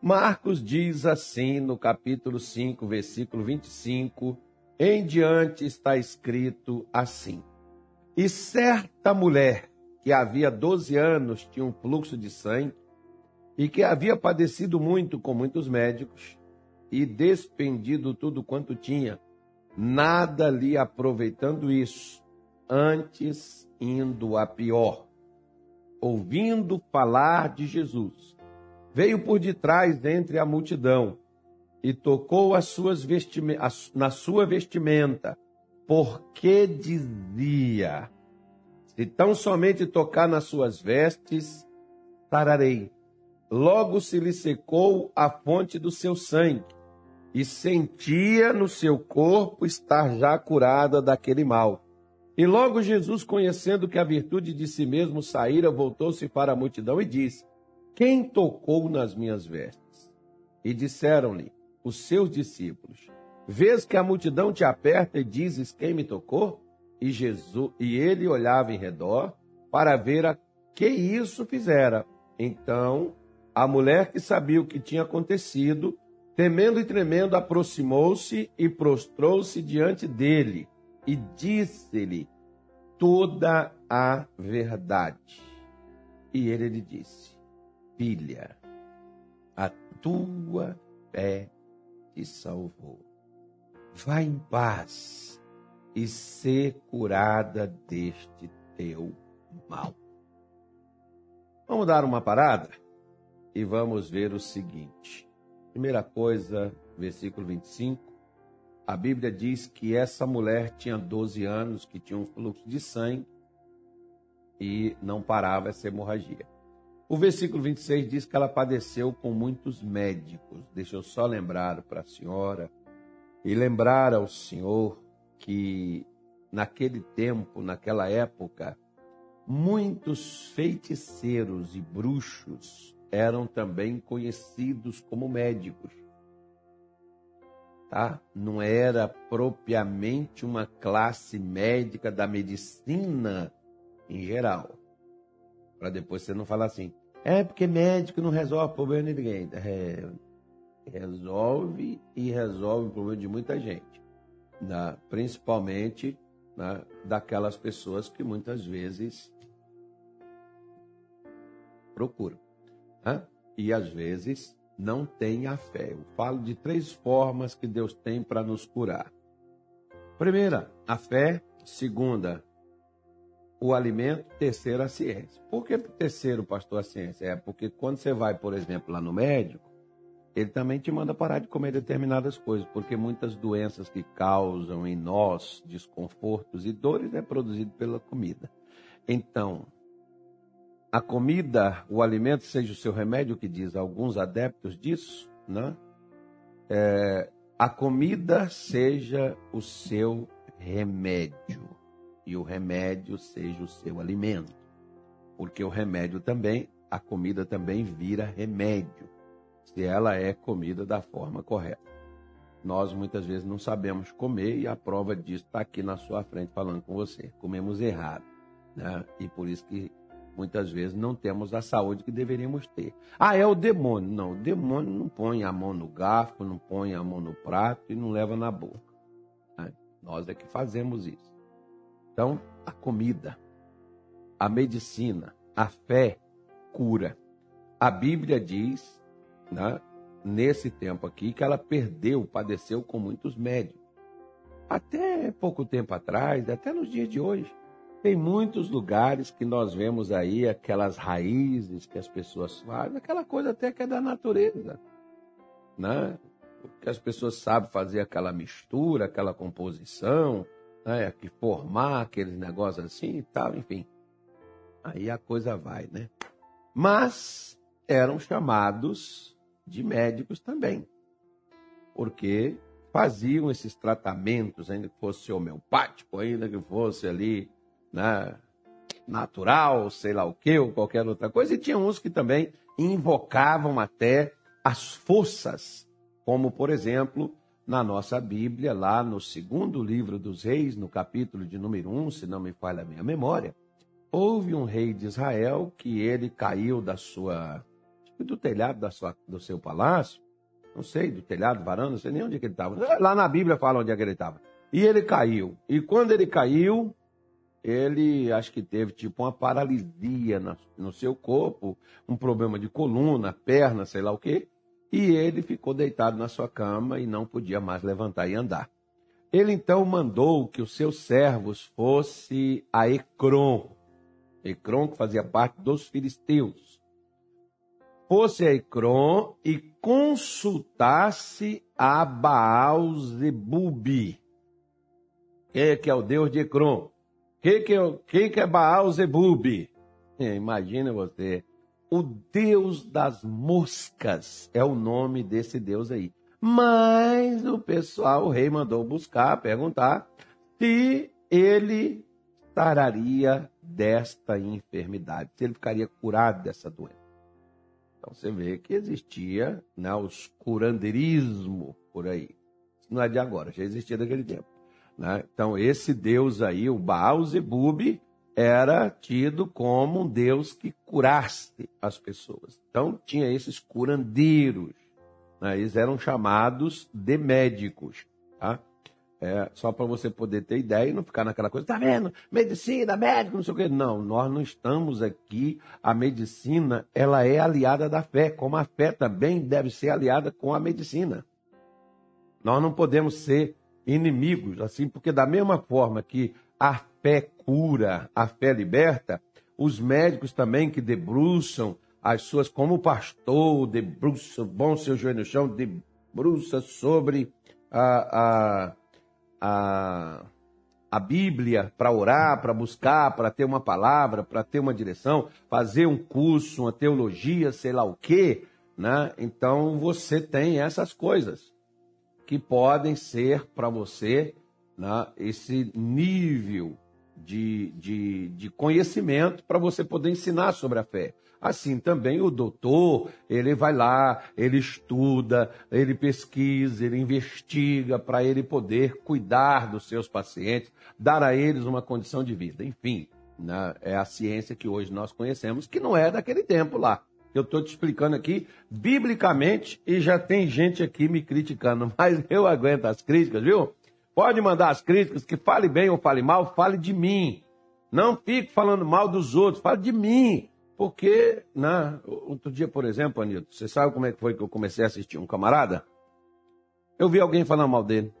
Marcos diz assim no capítulo 5, versículo 25, em diante está escrito assim: E certa mulher que havia 12 anos tinha um fluxo de sangue e que havia padecido muito com muitos médicos e despendido tudo quanto tinha, nada lhe aproveitando isso, antes indo a pior. Ouvindo falar de Jesus, veio por detrás entre a multidão e tocou as suas na sua vestimenta, porque dizia: Se tão somente tocar nas suas vestes, sararei. Logo se lhe secou a fonte do seu sangue, e sentia no seu corpo estar já curada daquele mal. E logo Jesus, conhecendo que a virtude de si mesmo saíra, voltou-se para a multidão e disse: Quem tocou nas minhas vestes? E disseram-lhe os seus discípulos: Vês que a multidão te aperta e dizes: Quem me tocou? E Jesus e ele olhava em redor para ver a que isso fizera. Então, a mulher que sabia o que tinha acontecido, temendo e tremendo, aproximou-se e prostrou-se diante dele e disse-lhe toda a verdade. E ele lhe disse: Filha, a tua fé te salvou. Vá em paz e ser curada deste teu mal. Vamos dar uma parada e vamos ver o seguinte. Primeira coisa, versículo 25 a Bíblia diz que essa mulher tinha 12 anos, que tinha um fluxo de sangue e não parava essa hemorragia. O versículo 26 diz que ela padeceu com muitos médicos. Deixa eu só lembrar para a senhora e lembrar ao senhor que naquele tempo, naquela época, muitos feiticeiros e bruxos eram também conhecidos como médicos tá? Não era propriamente uma classe médica da medicina em geral. Para depois você não falar assim, é porque médico não resolve o problema de ninguém. É, resolve e resolve o problema de muita gente. Né? Principalmente né? daquelas pessoas que muitas vezes procuram. Né? E às vezes não tem a fé. Eu falo de três formas que Deus tem para nos curar. Primeira, a fé. Segunda, o alimento. Terceira, a ciência. Por que terceiro, pastor, a ciência? É porque quando você vai, por exemplo, lá no médico, ele também te manda parar de comer determinadas coisas, porque muitas doenças que causam em nós desconfortos e dores é produzido pela comida. Então, a comida, o alimento seja o seu remédio, que diz alguns adeptos disso, né? É, a comida seja o seu remédio e o remédio seja o seu alimento, porque o remédio também, a comida também vira remédio, se ela é comida da forma correta. Nós muitas vezes não sabemos comer e a prova disso está aqui na sua frente falando com você. Comemos errado, né? E por isso que muitas vezes não temos a saúde que deveríamos ter. Ah, é o demônio. Não, o demônio não põe a mão no garfo, não põe a mão no prato e não leva na boca. Né? Nós é que fazemos isso. Então, a comida, a medicina, a fé cura. A Bíblia diz, né, nesse tempo aqui, que ela perdeu, padeceu com muitos médicos. Até pouco tempo atrás, até nos dias de hoje, tem muitos lugares que nós vemos aí aquelas raízes que as pessoas fazem, aquela coisa até que é da natureza, né? Que as pessoas sabem fazer aquela mistura, aquela composição, né? Que formar aqueles negócios assim e tal, enfim. Aí a coisa vai, né? Mas eram chamados de médicos também, porque faziam esses tratamentos, ainda que fosse homeopático, ainda que fosse ali né, natural, sei lá o que, ou qualquer outra coisa, e tinha uns que também invocavam até as forças, como por exemplo, na nossa Bíblia, lá no segundo livro dos reis, no capítulo de número 1, se não me falha a minha memória, houve um rei de Israel que ele caiu da sua do telhado da sua, do seu palácio, não sei, do telhado, varanda, não sei nem onde é que ele estava. Lá na Bíblia fala onde é que ele estava. E ele caiu. E quando ele caiu, ele acho que teve tipo uma paralisia no, no seu corpo, um problema de coluna, perna, sei lá o quê. E ele ficou deitado na sua cama e não podia mais levantar e andar. Ele então mandou que os seus servos fossem a Ecrom, Ecrom que fazia parte dos filisteus, fosse a Ecrom e consultasse a Baal Zebubi, que, que é o deus de Ecrom. Quem que, é, quem que é Baal Zebubi? É, imagina você. O deus das moscas é o nome desse deus aí. Mas o pessoal, o rei mandou buscar, perguntar se ele sararia desta enfermidade, se ele ficaria curado dessa doença. Então você vê que existia né, os curandeirismo por aí. Isso não é de agora, já existia daquele tempo. Né? Então esse deus aí, o Baal Zebub, era tido como um deus que curasse as pessoas. Então tinha esses curandeiros né? Eles eram chamados de médicos. Tá? É, só para você poder ter ideia e não ficar naquela coisa, tá vendo? Medicina, médico, não sei o quê. Não, nós não estamos aqui. A medicina, ela é aliada da fé, como a fé também deve ser aliada com a medicina. Nós não podemos ser inimigos, assim, porque da mesma forma que a fé cura, a fé liberta, os médicos também que debruçam as suas, como pastor, debruça, bom seu joelho no chão, debruça sobre a, a, a, a Bíblia para orar, para buscar, para ter uma palavra, para ter uma direção, fazer um curso, uma teologia, sei lá o quê, né? Então você tem essas coisas que podem ser para você né, esse nível de, de, de conhecimento para você poder ensinar sobre a fé. Assim também o doutor, ele vai lá, ele estuda, ele pesquisa, ele investiga para ele poder cuidar dos seus pacientes, dar a eles uma condição de vida. Enfim, né, é a ciência que hoje nós conhecemos, que não é daquele tempo lá. Eu estou te explicando aqui biblicamente e já tem gente aqui me criticando, mas eu aguento as críticas, viu? Pode mandar as críticas, que fale bem ou fale mal, fale de mim. Não fique falando mal dos outros, fale de mim. Porque, né, outro dia, por exemplo, Anilton, você sabe como é que foi que eu comecei a assistir um camarada? Eu vi alguém falando mal dele.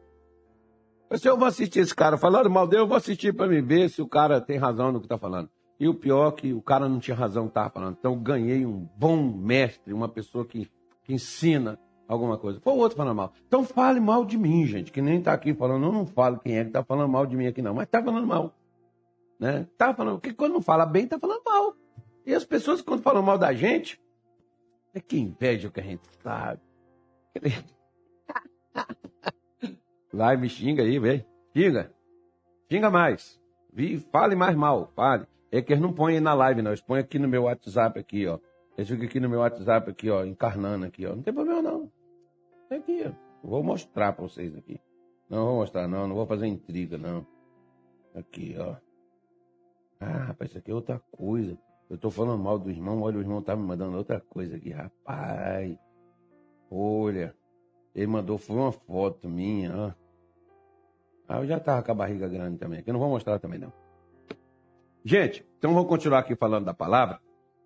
Eu se eu vou assistir esse cara falando mal dele, eu vou assistir para me ver se o cara tem razão no que está falando. E o pior é que o cara não tinha razão no que estava falando. Então ganhei um bom mestre, uma pessoa que, que ensina alguma coisa. Foi o outro falando mal. Então fale mal de mim, gente, que nem está aqui falando. Eu não falo quem é que está falando mal de mim aqui, não. Mas está falando mal. Né? Tá falando, porque quando não fala bem, está falando mal. E as pessoas, quando falam mal da gente, é que inveja o que a gente sabe. Vai, me xinga aí, velho. Xinga. Xinga mais. Fale mais mal, fale. É que eles não põem na live, não. Eles põem aqui no meu WhatsApp, aqui, ó. Eles ficam aqui no meu WhatsApp, aqui, ó, encarnando aqui, ó. Não tem problema, não. É aqui, ó. Vou mostrar pra vocês aqui. Não vou mostrar, não. Não vou fazer intriga, não. Aqui, ó. Ah, rapaz, isso aqui é outra coisa. Eu tô falando mal do irmão, olha, o irmão tá me mandando outra coisa aqui, rapaz. Olha, ele mandou, foi uma foto minha, ó. Ah, eu já tava com a barriga grande também, eu não vou mostrar também, não. Gente, então vou continuar aqui falando da palavra,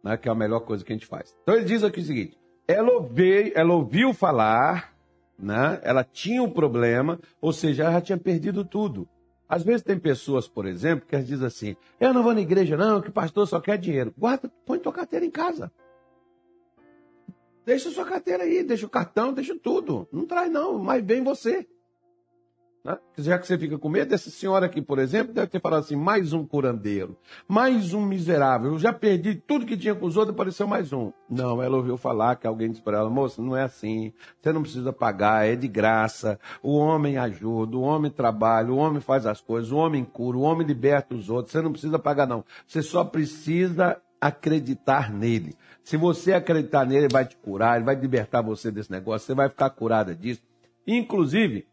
né, que é a melhor coisa que a gente faz. Então ele diz aqui o seguinte: ela ouviu, ela ouviu falar, né, ela tinha um problema, ou seja, ela já tinha perdido tudo. Às vezes tem pessoas, por exemplo, que dizem assim: eu não vou na igreja, não, que pastor só quer dinheiro. Guarda, põe tua carteira em casa. Deixa sua carteira aí, deixa o cartão, deixa tudo. Não traz, não, mas vem você. Né? Já que você fica com medo, essa senhora aqui, por exemplo, deve ter falado assim: mais um curandeiro, mais um miserável. Eu já perdi tudo que tinha com os outros, apareceu mais um. Não, ela ouviu falar que alguém disse para ela: moça, não é assim. Você não precisa pagar, é de graça. O homem ajuda, o homem trabalha, o homem faz as coisas, o homem cura, o homem liberta os outros. Você não precisa pagar, não. Você só precisa acreditar nele. Se você acreditar nele, ele vai te curar, ele vai libertar você desse negócio, você vai ficar curada disso. Inclusive,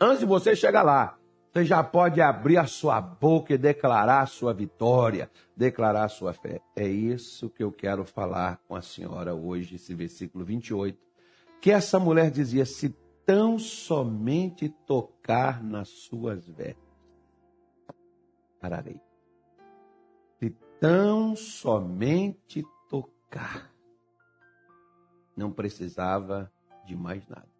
Antes de você chegar lá, Você já pode abrir a sua boca e declarar a sua vitória, declarar a sua fé. É isso que eu quero falar com a senhora hoje, esse versículo 28. Que essa mulher dizia: se tão somente tocar nas suas vestes, pararei. Se tão somente tocar, não precisava de mais nada.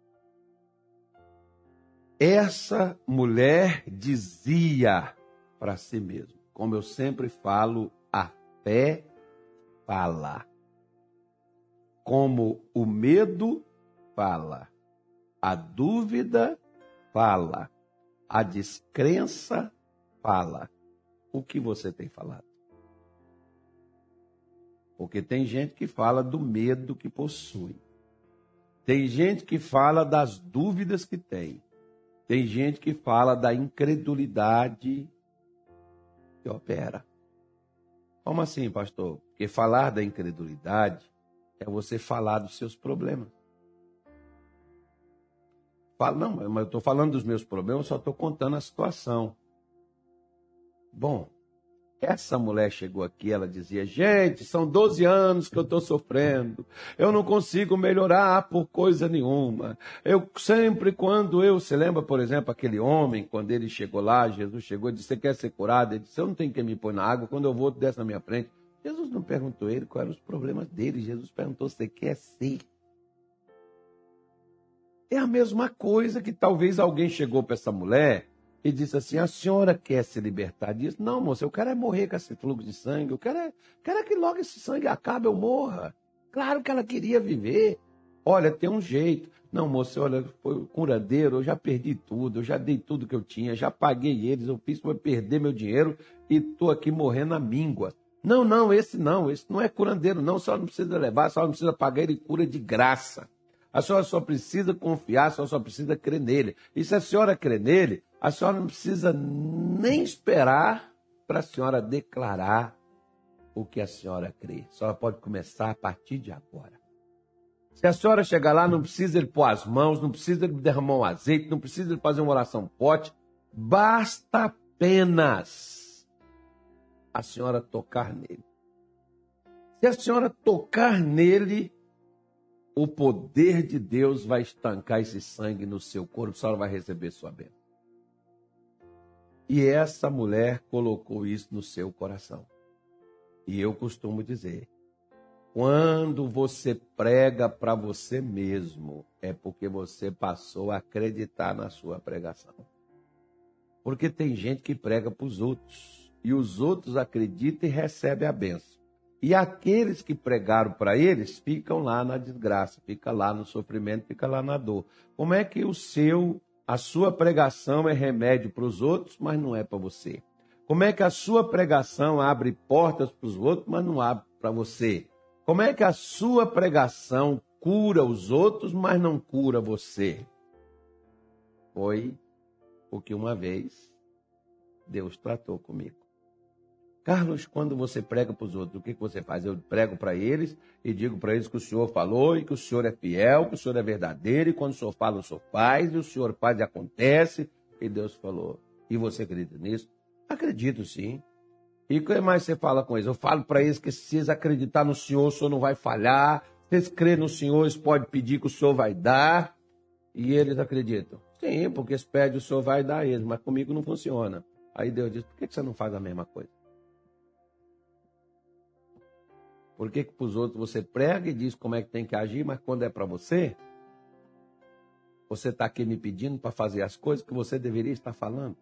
Essa mulher dizia para si mesma, como eu sempre falo, a fé fala. Como o medo fala, a dúvida fala, a descrença fala. O que você tem falado? Porque tem gente que fala do medo que possui. Tem gente que fala das dúvidas que tem. Tem gente que fala da incredulidade que opera. Como assim, pastor? Porque falar da incredulidade é você falar dos seus problemas. Fala, não, mas eu estou falando dos meus problemas, só estou contando a situação. Bom, essa mulher chegou aqui, ela dizia: Gente, são 12 anos que eu estou sofrendo. Eu não consigo melhorar por coisa nenhuma. Eu sempre, quando eu. Você lembra, por exemplo, aquele homem, quando ele chegou lá, Jesus chegou e disse: Você quer ser curado? Ele disse: Eu não tenho que me pôr na água. Quando eu vou, desce na minha frente. Jesus não perguntou ele quais eram os problemas dele. Jesus perguntou: Você quer ser? É a mesma coisa que talvez alguém chegou para essa mulher e disse assim: A senhora quer se libertar disso? Não, moça, eu quero é morrer com esse fluxo de sangue. Eu quero é, quero é que logo esse sangue acabe, eu morra. Claro que ela queria viver. Olha, tem um jeito. Não, moça, olha, foi curandeiro, eu já perdi tudo, eu já dei tudo que eu tinha, já paguei eles, eu fiz para perder meu dinheiro e estou aqui morrendo à míngua. Não, não, esse não, esse não é curandeiro, não, só não precisa levar, só não precisa pagar, ele cura de graça. A senhora só precisa confiar, a senhora só precisa crer nele. E se a senhora crer nele, a senhora não precisa nem esperar para a senhora declarar o que a senhora crê. A senhora pode começar a partir de agora. Se a senhora chegar lá, não precisa ele pôr as mãos, não precisa ele derramar um azeite, não precisa ele fazer uma oração pote. Basta apenas a senhora tocar nele. Se a senhora tocar nele, o poder de Deus vai estancar esse sangue no seu corpo, a senhora vai receber sua bênção. E essa mulher colocou isso no seu coração. E eu costumo dizer: quando você prega para você mesmo, é porque você passou a acreditar na sua pregação. Porque tem gente que prega para os outros, e os outros acreditam e recebem a benção. E aqueles que pregaram para eles ficam lá na desgraça, fica lá no sofrimento, fica lá na dor. Como é que o seu a sua pregação é remédio para os outros, mas não é para você? Como é que a sua pregação abre portas para os outros, mas não abre para você? Como é que a sua pregação cura os outros, mas não cura você? Foi o que uma vez Deus tratou comigo. Carlos, quando você prega para os outros, o que, que você faz? Eu prego para eles e digo para eles que o Senhor falou e que o Senhor é fiel, que o Senhor é verdadeiro, e quando o Senhor fala, o Senhor faz, e o Senhor faz e acontece. E Deus falou. E você acredita nisso? Acredito sim. E o que mais você fala com eles? Eu falo para eles que se eles acreditar no Senhor, o Senhor não vai falhar. Se eles crerem no Senhor, eles podem pedir que o Senhor vai dar. E eles acreditam. Sim, porque eles pedem, o Senhor vai dar a eles, mas comigo não funciona. Aí Deus diz, por que você não faz a mesma coisa? Por que, que para os outros você prega e diz como é que tem que agir, mas quando é para você, você está aqui me pedindo para fazer as coisas que você deveria estar falando?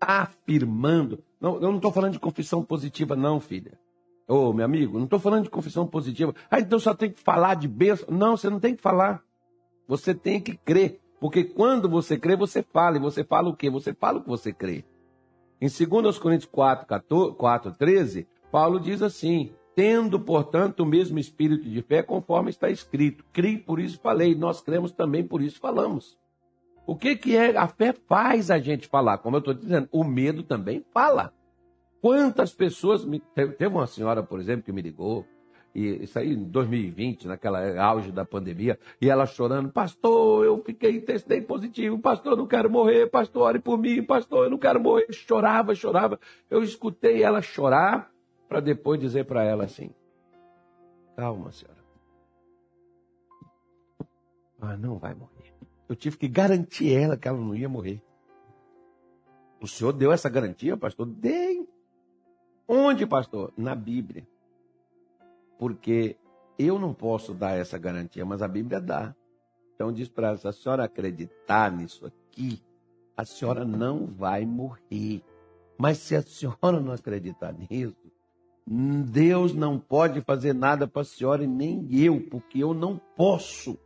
Afirmando. Não, eu não estou falando de confissão positiva, não, filha. Ô, meu amigo, não estou falando de confissão positiva. Ah, então só tem que falar de bênção. Não, você não tem que falar. Você tem que crer. Porque quando você crê, você fala. E você fala o quê? Você fala o que você crê. Em 2 Coríntios 4, 14, 4 13, Paulo diz assim: Tendo, portanto, o mesmo espírito de fé, conforme está escrito. Criei, por isso falei. Nós cremos também, por isso falamos. O que, que é? A fé faz a gente falar. Como eu estou dizendo, o medo também fala. Quantas pessoas. Me... Teve uma senhora, por exemplo, que me ligou e isso aí em 2020, naquela auge da pandemia, e ela chorando, pastor, eu fiquei, testei positivo, pastor, eu não quero morrer, pastor, ore por mim, pastor, eu não quero morrer. Chorava, chorava. Eu escutei ela chorar para depois dizer para ela assim: calma, senhora. Ah, não vai morrer. Eu tive que garantir ela que ela não ia morrer. O senhor deu essa garantia, pastor? Dei. Onde, pastor? Na Bíblia porque eu não posso dar essa garantia, mas a Bíblia dá. Então diz para ela, se a senhora acreditar nisso aqui, a senhora não vai morrer. Mas se a senhora não acreditar nisso, Deus não pode fazer nada para a senhora e nem eu, porque eu não posso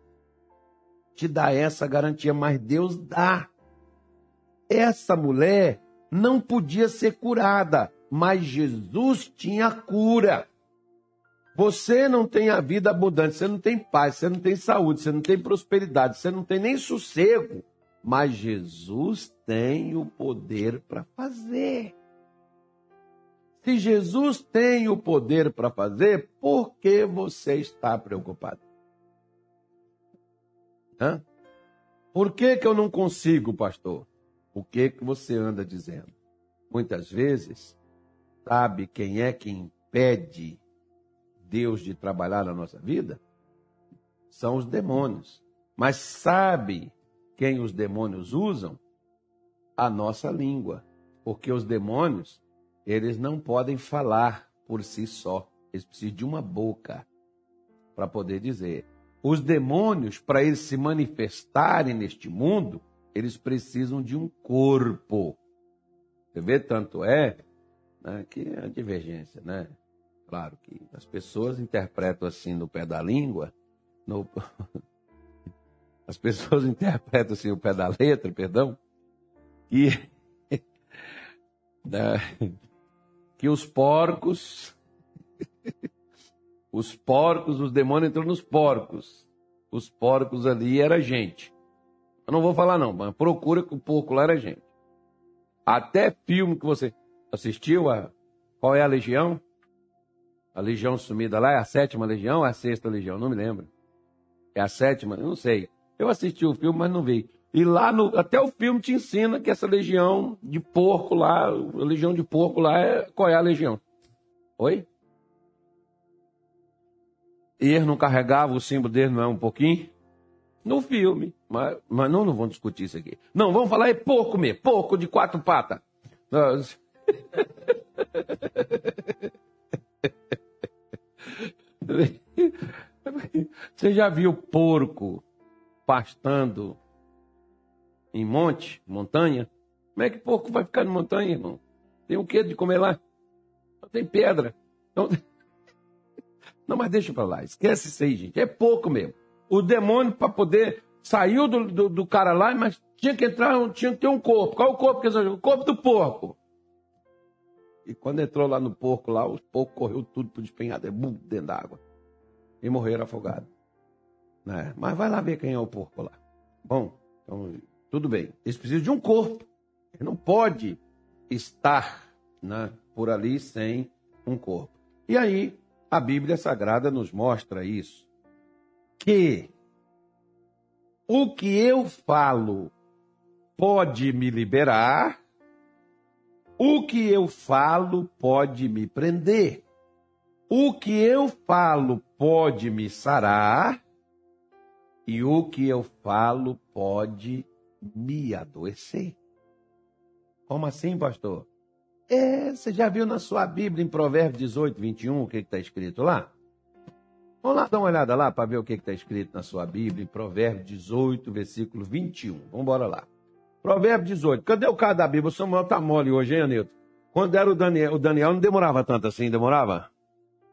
te dar essa garantia, mas Deus dá. Essa mulher não podia ser curada, mas Jesus tinha cura. Você não tem a vida abundante, você não tem paz, você não tem saúde, você não tem prosperidade, você não tem nem sossego. Mas Jesus tem o poder para fazer. Se Jesus tem o poder para fazer, por que você está preocupado? Hã? Por que, que eu não consigo, pastor? O que, que você anda dizendo? Muitas vezes, sabe quem é que impede Deus de trabalhar na nossa vida? São os demônios. Mas sabe quem os demônios usam? A nossa língua. Porque os demônios, eles não podem falar por si só. Eles precisam de uma boca para poder dizer. Os demônios, para eles se manifestarem neste mundo, eles precisam de um corpo. Você vê, tanto é né, que é a divergência, né? Claro que as pessoas interpretam assim no pé da língua, no... as pessoas interpretam assim o pé da letra, perdão, e né, que os porcos, os porcos, os demônios entram nos porcos. Os porcos ali era gente. Eu não vou falar não, mas procura que o porco lá era gente. Até filme que você assistiu, a Qual é a Legião? a legião sumida lá é a sétima legião ou é a sexta legião? Não me lembro. É a sétima? Eu não sei. Eu assisti o filme, mas não vi. E lá, no, até o filme te ensina que essa legião de porco lá, a legião de porco lá, é, qual é a legião? Oi? E eles não carregavam o símbolo dele, não é um pouquinho? No filme. Mas, mas não, não vamos discutir isso aqui. Não, vamos falar é porco mesmo. Porco de quatro patas. Você já viu porco pastando em monte, montanha? Como é que porco vai ficar em montanha, irmão? Tem o que de comer lá? Não tem pedra. Não, não mas deixa para lá. Esquece isso aí, gente. É pouco mesmo. O demônio, para poder. Saiu do, do, do, cara lá, mas tinha que entrar, tinha que ter um corpo. Qual é o corpo que eles O corpo do porco. E quando entrou lá no porco, lá, o porco correu tudo pro despenhado, é bum, dentro d'água. E morreram afogados. Né? Mas vai lá ver quem é o porco lá. Bom, então, tudo bem. Eles precisam de um corpo. Ele não pode estar né, por ali sem um corpo. E aí, a Bíblia Sagrada nos mostra isso. Que o que eu falo pode me liberar o que eu falo pode me prender. O que eu falo pode me sarar. E o que eu falo pode me adoecer. Como assim, pastor? É, você já viu na sua Bíblia, em Provérbios 18, 21, o que está escrito lá? Vamos lá dar uma olhada lá para ver o que está escrito na sua Bíblia, em Provérbios 18, versículo 21. Vamos embora lá. Provérbio 18. Cadê o cara da Bíblia? O Samuel tá mole hoje, hein, Anilton? Quando era o Daniel, o Daniel não demorava tanto assim, demorava?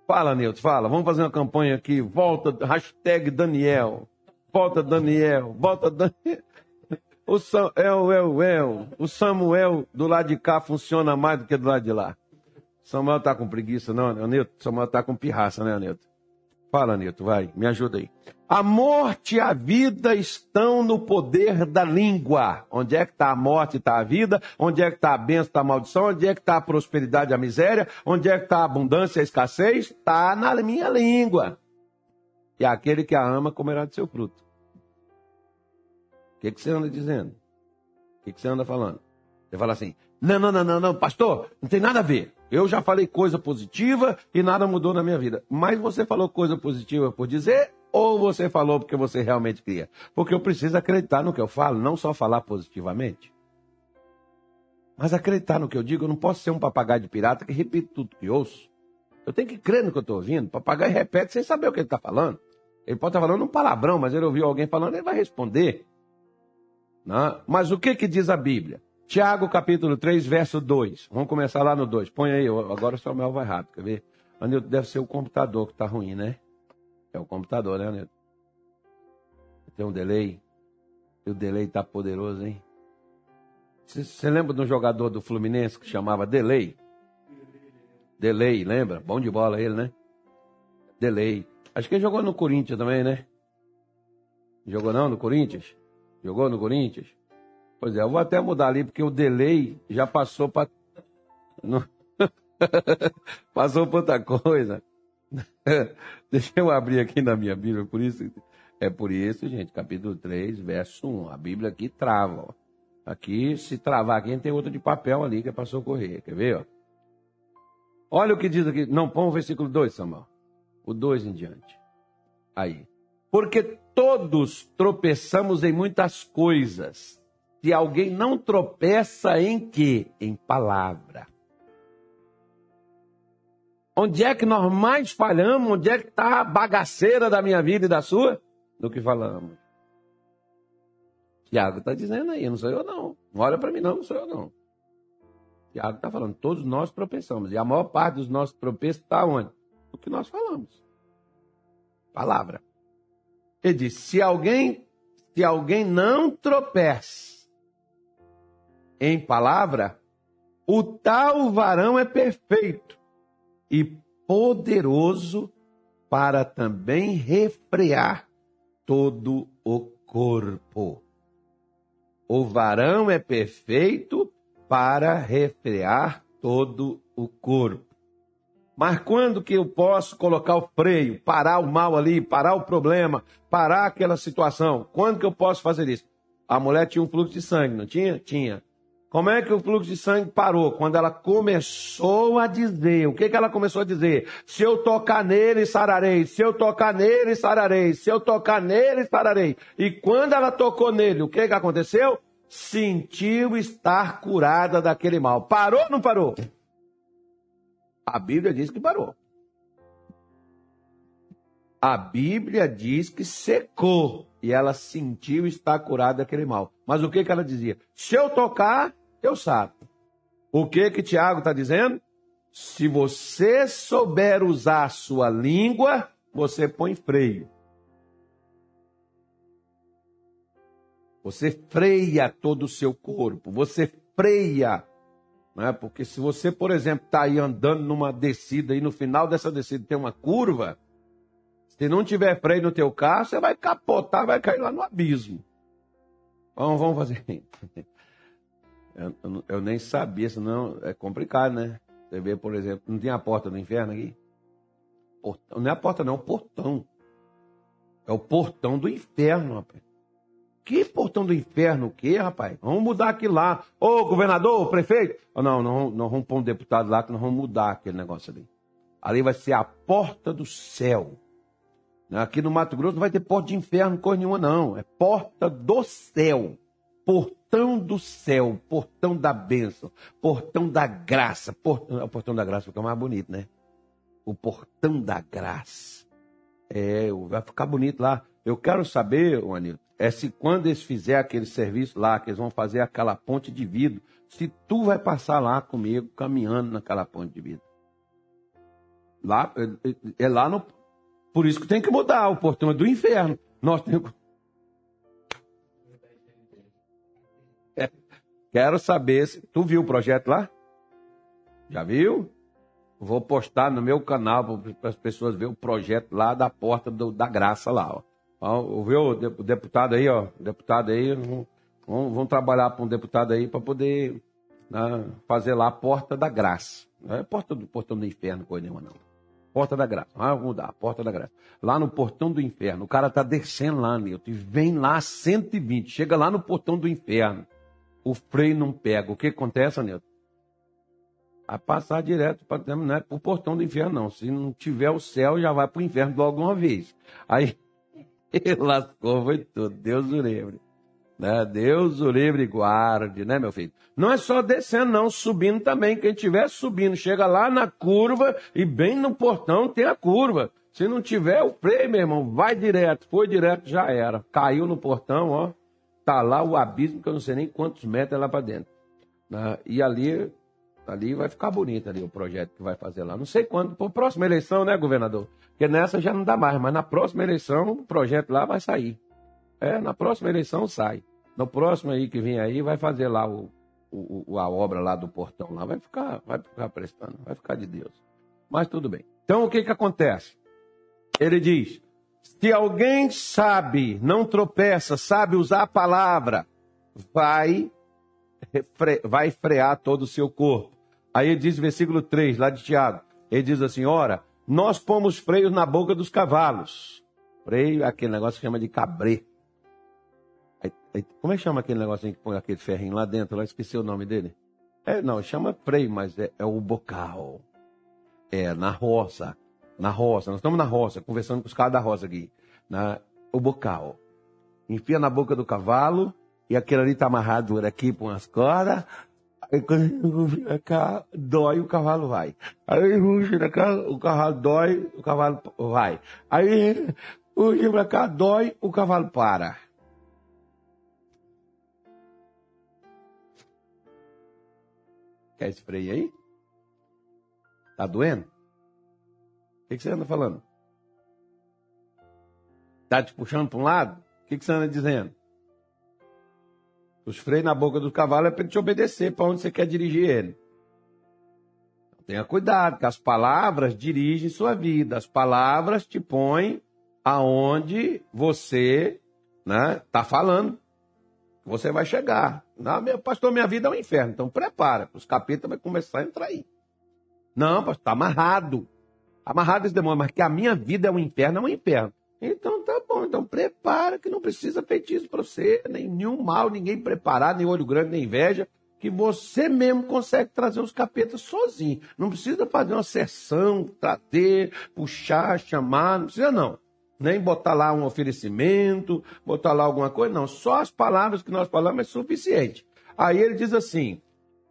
Fala, Nilton, fala. Vamos fazer uma campanha aqui. Volta, hashtag Daniel. Volta Daniel. Volta Daniel. O Samuel, el, el. O Samuel do lado de cá funciona mais do que do lado de lá. Samuel tá com preguiça, não, Nilton? Samuel tá com pirraça, né, Nilton? Fala, Nito, vai, me ajuda aí. A morte e a vida estão no poder da língua. Onde é que está a morte e está a vida? Onde é que está a bênção e está a maldição? Onde é que está a prosperidade e a miséria? Onde é que está a abundância e a escassez? Está na minha língua. E aquele que a ama comerá de seu fruto. Que, que você anda dizendo? O que, que você anda falando? Você fala assim, não, não, não, não, não, pastor, não tem nada a ver. Eu já falei coisa positiva e nada mudou na minha vida. Mas você falou coisa positiva por dizer ou você falou porque você realmente cria? Porque eu preciso acreditar no que eu falo, não só falar positivamente. Mas acreditar no que eu digo, eu não posso ser um papagaio de pirata que repite tudo que ouço. Eu tenho que crer no que eu estou ouvindo. Papagaio repete sem saber o que ele está falando. Ele pode estar tá falando um palavrão, mas ele ouviu alguém falando, ele vai responder. Né? Mas o que, que diz a Bíblia? Tiago capítulo 3, verso 2. Vamos começar lá no 2. Põe aí, agora o Samuel vai rápido, quer ver? Anilton, deve ser o computador que está ruim, né? É o computador, né, Anilton? Tem um delay. E o delay tá poderoso, hein? Você lembra de um jogador do Fluminense que chamava Delay? Delay, lembra? Bom de bola ele, né? Delay. Acho que ele jogou no Corinthians também, né? Jogou não no Corinthians? Jogou no Corinthians? Pois é, eu vou até mudar ali, porque o delay já passou para. passou para outra coisa. Deixa eu abrir aqui na minha Bíblia, por isso. É por isso, gente, capítulo 3, verso 1. A Bíblia aqui trava, ó. Aqui, se travar aqui, tem outra de papel ali que é para socorrer. Quer ver, ó? Olha o que diz aqui. Não, põe o versículo 2, Samuel. O 2 em diante. Aí. Porque todos tropeçamos em muitas coisas se alguém não tropeça em quê? Em palavra. Onde é que nós mais falhamos? Onde é que está a bagaceira da minha vida e da sua? Do que falamos. Tiago está dizendo aí, não sou eu não. Não olha para mim não, não sou eu não. Tiago está falando, todos nós tropeçamos. E a maior parte dos nossos tropeços está onde? O que nós falamos. Palavra. Ele diz, se alguém, se alguém não tropeça em palavra, o tal varão é perfeito e poderoso para também refrear todo o corpo. O varão é perfeito para refrear todo o corpo. Mas quando que eu posso colocar o freio, parar o mal ali, parar o problema, parar aquela situação? Quando que eu posso fazer isso? A mulher tinha um fluxo de sangue, não tinha? Tinha. Como é que o fluxo de sangue parou? Quando ela começou a dizer, o que, que ela começou a dizer? Se eu tocar nele, sararei. Se eu tocar nele, sararei. Se eu tocar nele, sararei. E quando ela tocou nele, o que, que aconteceu? Sentiu estar curada daquele mal. Parou ou não parou? A Bíblia diz que parou. A Bíblia diz que secou e ela sentiu estar curada daquele mal. Mas o que, que ela dizia? Se eu tocar, eu sabe. O que que Tiago está dizendo? Se você souber usar a sua língua, você põe freio. Você freia todo o seu corpo. Você freia. Né? Porque se você, por exemplo, está aí andando numa descida e no final dessa descida tem uma curva, se não tiver freio no teu carro, você vai capotar, vai cair lá no abismo. Então, vamos fazer. Eu, eu, eu, nem sabia, senão é complicado, né? Você vê, por exemplo, não tem a porta do inferno aqui? Portão, não é a porta, não, é o portão. É o portão do inferno, rapaz. Que portão do inferno o quê, rapaz? Vamos mudar aqui lá. Ô, governador, prefeito. Não, não, não vamos pôr um deputado lá que nós vamos mudar aquele negócio ali. Ali vai ser a porta do céu. Aqui no Mato Grosso não vai ter porta de inferno, coisa nenhuma, não. É porta do céu. Portão do céu, portão da bênção, portão da graça. Portão, o portão da graça fica mais bonito, né? O portão da graça. É, vai ficar bonito lá. Eu quero saber, Anilton, é se quando eles fizerem aquele serviço lá, que eles vão fazer aquela ponte de vidro, se tu vai passar lá comigo, caminhando naquela ponte de vidro. Lá, é, é, é lá no. Por isso que tem que mudar, o portão é do inferno. Nós temos Quero saber se. Tu viu o projeto lá? Já viu? vou postar no meu canal para as pessoas verem o projeto lá da porta do, da graça lá. Ó. Viu o deputado aí, ó? Deputado aí, vamos, vamos trabalhar para um deputado aí para poder né, fazer lá a porta da graça. Não é porta do portão do inferno, coisa nenhuma, não. Porta da graça. Ah, vamos mudar, porta da graça. Lá no portão do inferno, o cara tá descendo lá, Nilton, e vem lá 120, chega lá no portão do inferno. O freio não pega. O que acontece, Nilton? a passar direto para não é portão do inferno, não. Se não tiver o céu, já vai para o inferno logo uma vez. Aí ele lascou, foi tudo. Deus o livre. Né? Deus o livre e guarde, né, meu filho? Não é só descendo, não, subindo também. Quem estiver subindo, chega lá na curva e bem no portão tem a curva. Se não tiver o freio, meu irmão, vai direto. Foi direto, já era. Caiu no portão, ó. Tá lá o abismo, que eu não sei nem quantos metros é lá para dentro. Né? E ali Ali vai ficar bonito ali o projeto que vai fazer lá. Não sei quando, por próxima eleição, né, governador? Porque nessa já não dá mais, mas na próxima eleição o projeto lá vai sair. É, na próxima eleição sai. No próximo aí que vem aí vai fazer lá o, o, a obra lá do portão lá. Vai ficar, vai ficar prestando, vai ficar de Deus. Mas tudo bem. Então o que que acontece? Ele diz: se alguém sabe, não tropeça, sabe usar a palavra, vai vai frear todo o seu corpo. Aí ele diz, versículo 3, lá de Tiago, ele diz assim: Ora, nós pomos freios na boca dos cavalos. Freio é aquele negócio que chama de cabrê. como é que chama aquele negocinho que põe aquele ferrinho lá dentro? Lá esqueci o nome dele. É, não, chama freio, mas é, é o bocal. É, na roça. Na roça. Nós estamos na roça, conversando com os caras da roça aqui. Na, o bocal. Enfia na boca do cavalo, e aquele ali está amarrado aqui com as cordas, Aí quando vira cá, dói, o cavalo vai. Aí vira cá, o cavalo dói, o cavalo vai. Aí vira cá, dói, o cavalo para. Quer freio aí? Tá doendo? O que, que você anda falando? Tá te puxando para um lado? O que, que você anda dizendo? Os freios na boca do cavalo é para ele te obedecer para onde você quer dirigir ele. Tenha cuidado, que as palavras dirigem sua vida. As palavras te põem aonde você está né, tá falando. Você vai chegar. Não, meu pastor, minha vida é um inferno. Então prepara, os capítulos vão começar a entrar aí. Não, pastor, está amarrado. Amarrado esse demônio, mas que a minha vida é um inferno, é um inferno. Então tá bom, então prepara que não precisa feitiço para você, nem nenhum mal, ninguém preparar, nem olho grande, nem inveja, que você mesmo consegue trazer os capetas sozinho. Não precisa fazer uma sessão, trazer, puxar, chamar, não precisa não. Nem botar lá um oferecimento, botar lá alguma coisa, não. Só as palavras que nós falamos é suficiente. Aí ele diz assim,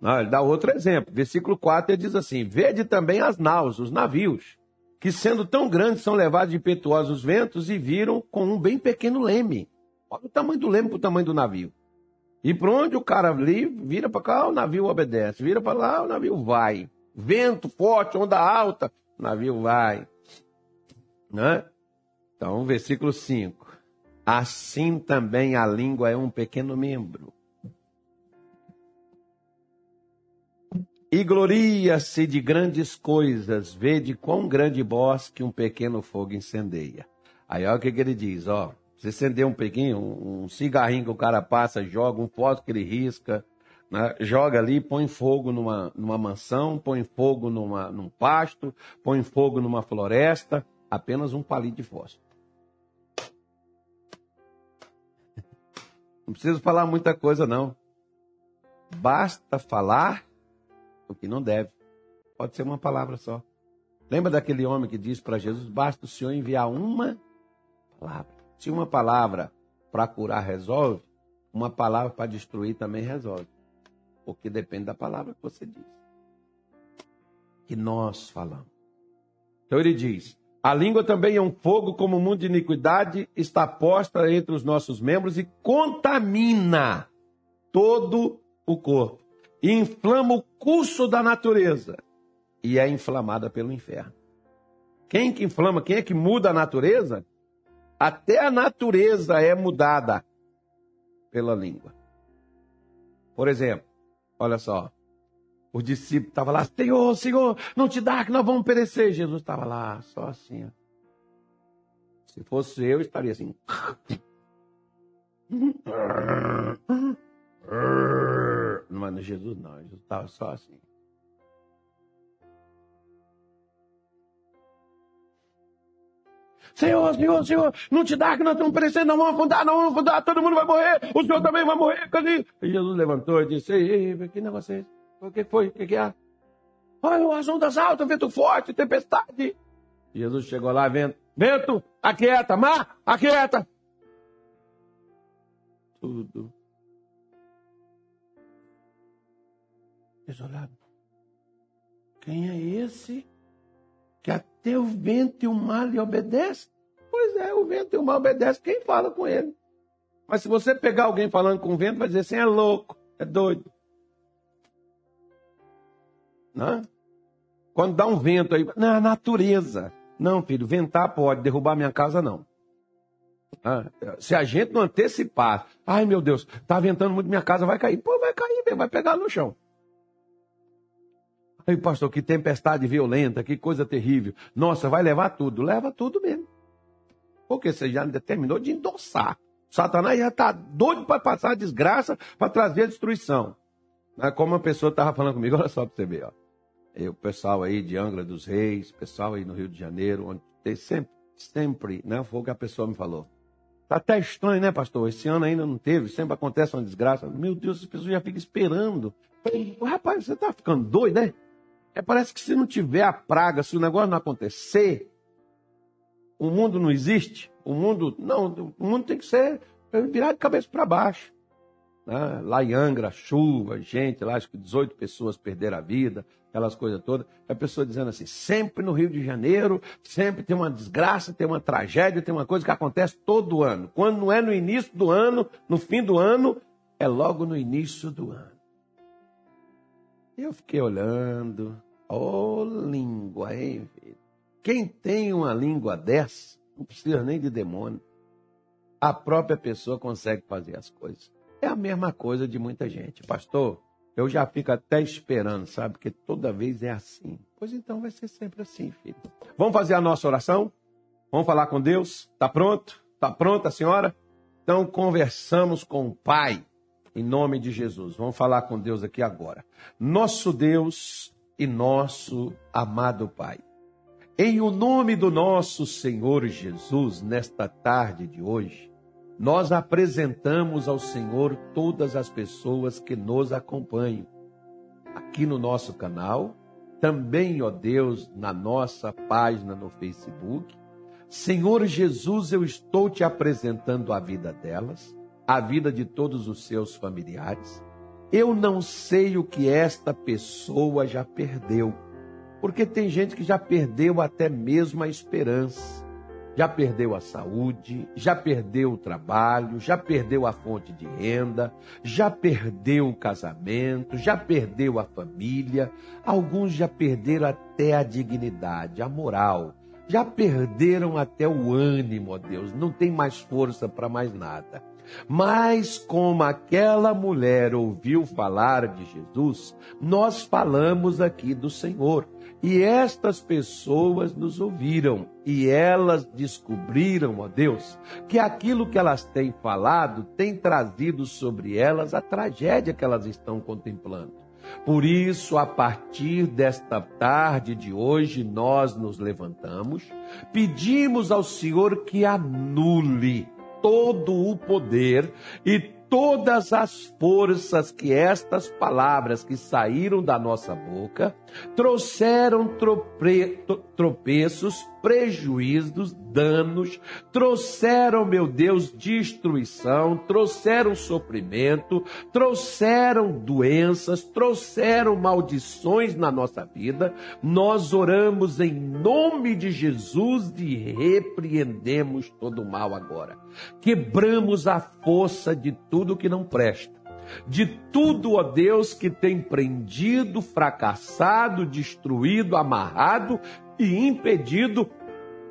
ele dá outro exemplo, versículo 4 ele diz assim: Vede também as naus, os navios que sendo tão grandes são levados de impetuosos ventos e viram com um bem pequeno leme. Olha o tamanho do leme para o tamanho do navio. E por onde o cara ali vira para cá, o navio obedece. Vira para lá, o navio vai. Vento forte, onda alta, o navio vai. Né? Então, versículo 5. Assim também a língua é um pequeno membro E gloria-se de grandes coisas, vede quão grande bosque um pequeno fogo incendeia. Aí olha o que, que ele diz, ó. Você acender um pequeno, um cigarrinho que o cara passa, joga, um fósforo que ele risca, né? joga ali, põe fogo numa, numa mansão, põe fogo numa, num pasto, põe fogo numa floresta, apenas um palito de fósforo. Não preciso falar muita coisa, não. Basta falar o que não deve. Pode ser uma palavra só. Lembra daquele homem que disse para Jesus: basta o Senhor enviar uma palavra. Se uma palavra para curar resolve, uma palavra para destruir também resolve. Porque depende da palavra que você diz. Que nós falamos. Então ele diz: a língua também é um fogo, como o mundo de iniquidade está posta entre os nossos membros e contamina todo o corpo inflama o curso da natureza e é inflamada pelo inferno. Quem que inflama? Quem é que muda a natureza? Até a natureza é mudada pela língua. Por exemplo, olha só. O discípulo estava lá, Senhor, Senhor, não te dá que nós vamos perecer. Jesus estava lá, só assim. Ó. Se fosse eu, estaria assim. Mas Jesus não, Jesus estava só assim. Senhor, Senhor, Senhor, não te dá que nós estamos perecendo, não vamos afundar, não vamos afundar, todo mundo vai morrer, o Senhor também vai morrer. Cadê? E Jesus levantou e disse, ei, ei, que negócio é esse? O que foi? O que, que é? Olha, as ondas altas, vento forte, tempestade. Jesus chegou lá, vento, vento, aquieta, mar, aquieta. Tudo. Desolado. Quem é esse? que até o vento e o mar lhe obedecem? Pois é, o vento e o mar obedecem quem fala com ele. Mas se você pegar alguém falando com o vento, vai dizer assim, é louco, é doido. Não? Quando dá um vento aí, na natureza. Não, filho, ventar pode, derrubar minha casa não. Ah, se a gente não antecipar, ai meu Deus, tá ventando muito, minha casa vai cair. Pô, vai cair, vai pegar no chão. Aí, pastor, que tempestade violenta, que coisa terrível. Nossa, vai levar tudo. Leva tudo mesmo. Porque você já terminou de endossar. Satanás já está doido para passar a desgraça, para trazer a destruição. Como uma pessoa estava falando comigo, olha só para você ver. Ó. E o pessoal aí de Angra dos Reis, pessoal aí no Rio de Janeiro, onde tem sempre, sempre, né? Foi o que a pessoa me falou. Tá até estranho, né, pastor? Esse ano ainda não teve, sempre acontece uma desgraça. Meu Deus, as pessoas já ficam esperando. Rapaz, você tá ficando doido, né? É, parece que se não tiver a praga, se o negócio não acontecer, o mundo não existe. O mundo, não, o mundo tem que ser virado de cabeça para baixo. Né? Lá em Angra, chuva, gente, lá acho que 18 pessoas perderam a vida, aquelas coisas todas. A pessoa dizendo assim: sempre no Rio de Janeiro, sempre tem uma desgraça, tem uma tragédia, tem uma coisa que acontece todo ano. Quando não é no início do ano, no fim do ano, é logo no início do ano. Eu fiquei olhando, Ô oh, língua, hein, filho? Quem tem uma língua dessa, não precisa nem de demônio. A própria pessoa consegue fazer as coisas. É a mesma coisa de muita gente. Pastor, eu já fico até esperando, sabe? Porque toda vez é assim. Pois então vai ser sempre assim, filho. Vamos fazer a nossa oração? Vamos falar com Deus? Tá pronto? Tá pronta senhora? Então conversamos com o Pai, em nome de Jesus. Vamos falar com Deus aqui agora. Nosso Deus e nosso amado Pai. Em o nome do nosso Senhor Jesus, nesta tarde de hoje, nós apresentamos ao Senhor todas as pessoas que nos acompanham aqui no nosso canal, também, ó Deus, na nossa página no Facebook. Senhor Jesus, eu estou te apresentando a vida delas, a vida de todos os seus familiares eu não sei o que esta pessoa já perdeu. Porque tem gente que já perdeu até mesmo a esperança. Já perdeu a saúde, já perdeu o trabalho, já perdeu a fonte de renda, já perdeu o casamento, já perdeu a família. Alguns já perderam até a dignidade, a moral. Já perderam até o ânimo, ó Deus. Não tem mais força para mais nada. Mas como aquela mulher ouviu falar de Jesus, nós falamos aqui do Senhor. E estas pessoas nos ouviram e elas descobriram, ó Deus, que aquilo que elas têm falado tem trazido sobre elas a tragédia que elas estão contemplando. Por isso, a partir desta tarde de hoje, nós nos levantamos, pedimos ao Senhor que anule todo o poder e todas as forças que estas palavras que saíram da nossa boca trouxeram tropeços, prejuízos, danos, trouxeram, meu Deus, destruição, trouxeram sofrimento, trouxeram doenças, trouxeram maldições na nossa vida. Nós oramos em nome de Jesus e repreendemos todo o mal agora. Quebramos a força de tudo que não presta de tudo, ó Deus, que tem prendido, fracassado, destruído, amarrado e impedido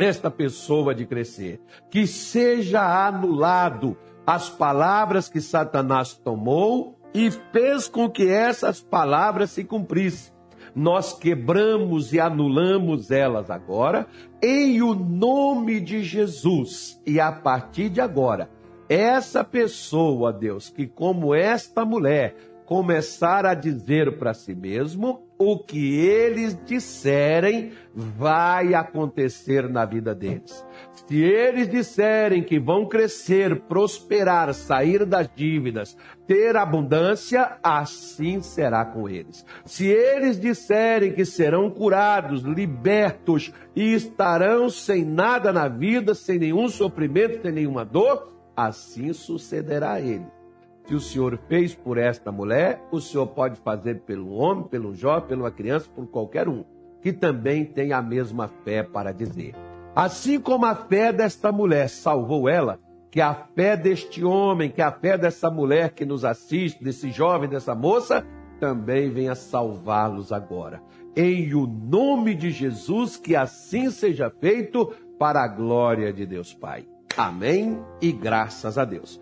esta pessoa de crescer. Que seja anulado as palavras que Satanás tomou e fez com que essas palavras se cumprissem. Nós quebramos e anulamos elas agora, em o nome de Jesus. E a partir de agora, essa pessoa, Deus, que como esta mulher começar a dizer para si mesmo, o que eles disserem vai acontecer na vida deles. Se eles disserem que vão crescer, prosperar, sair das dívidas, ter abundância, assim será com eles. Se eles disserem que serão curados, libertos e estarão sem nada na vida, sem nenhum sofrimento, sem nenhuma dor, assim sucederá a eles que o Senhor fez por esta mulher, o Senhor pode fazer pelo homem, pelo jovem, pela criança, por qualquer um, que também tem a mesma fé para dizer. Assim como a fé desta mulher salvou ela, que a fé deste homem, que a fé dessa mulher que nos assiste, desse jovem, dessa moça, também venha salvá-los agora. Em o nome de Jesus, que assim seja feito para a glória de Deus Pai. Amém e graças a Deus.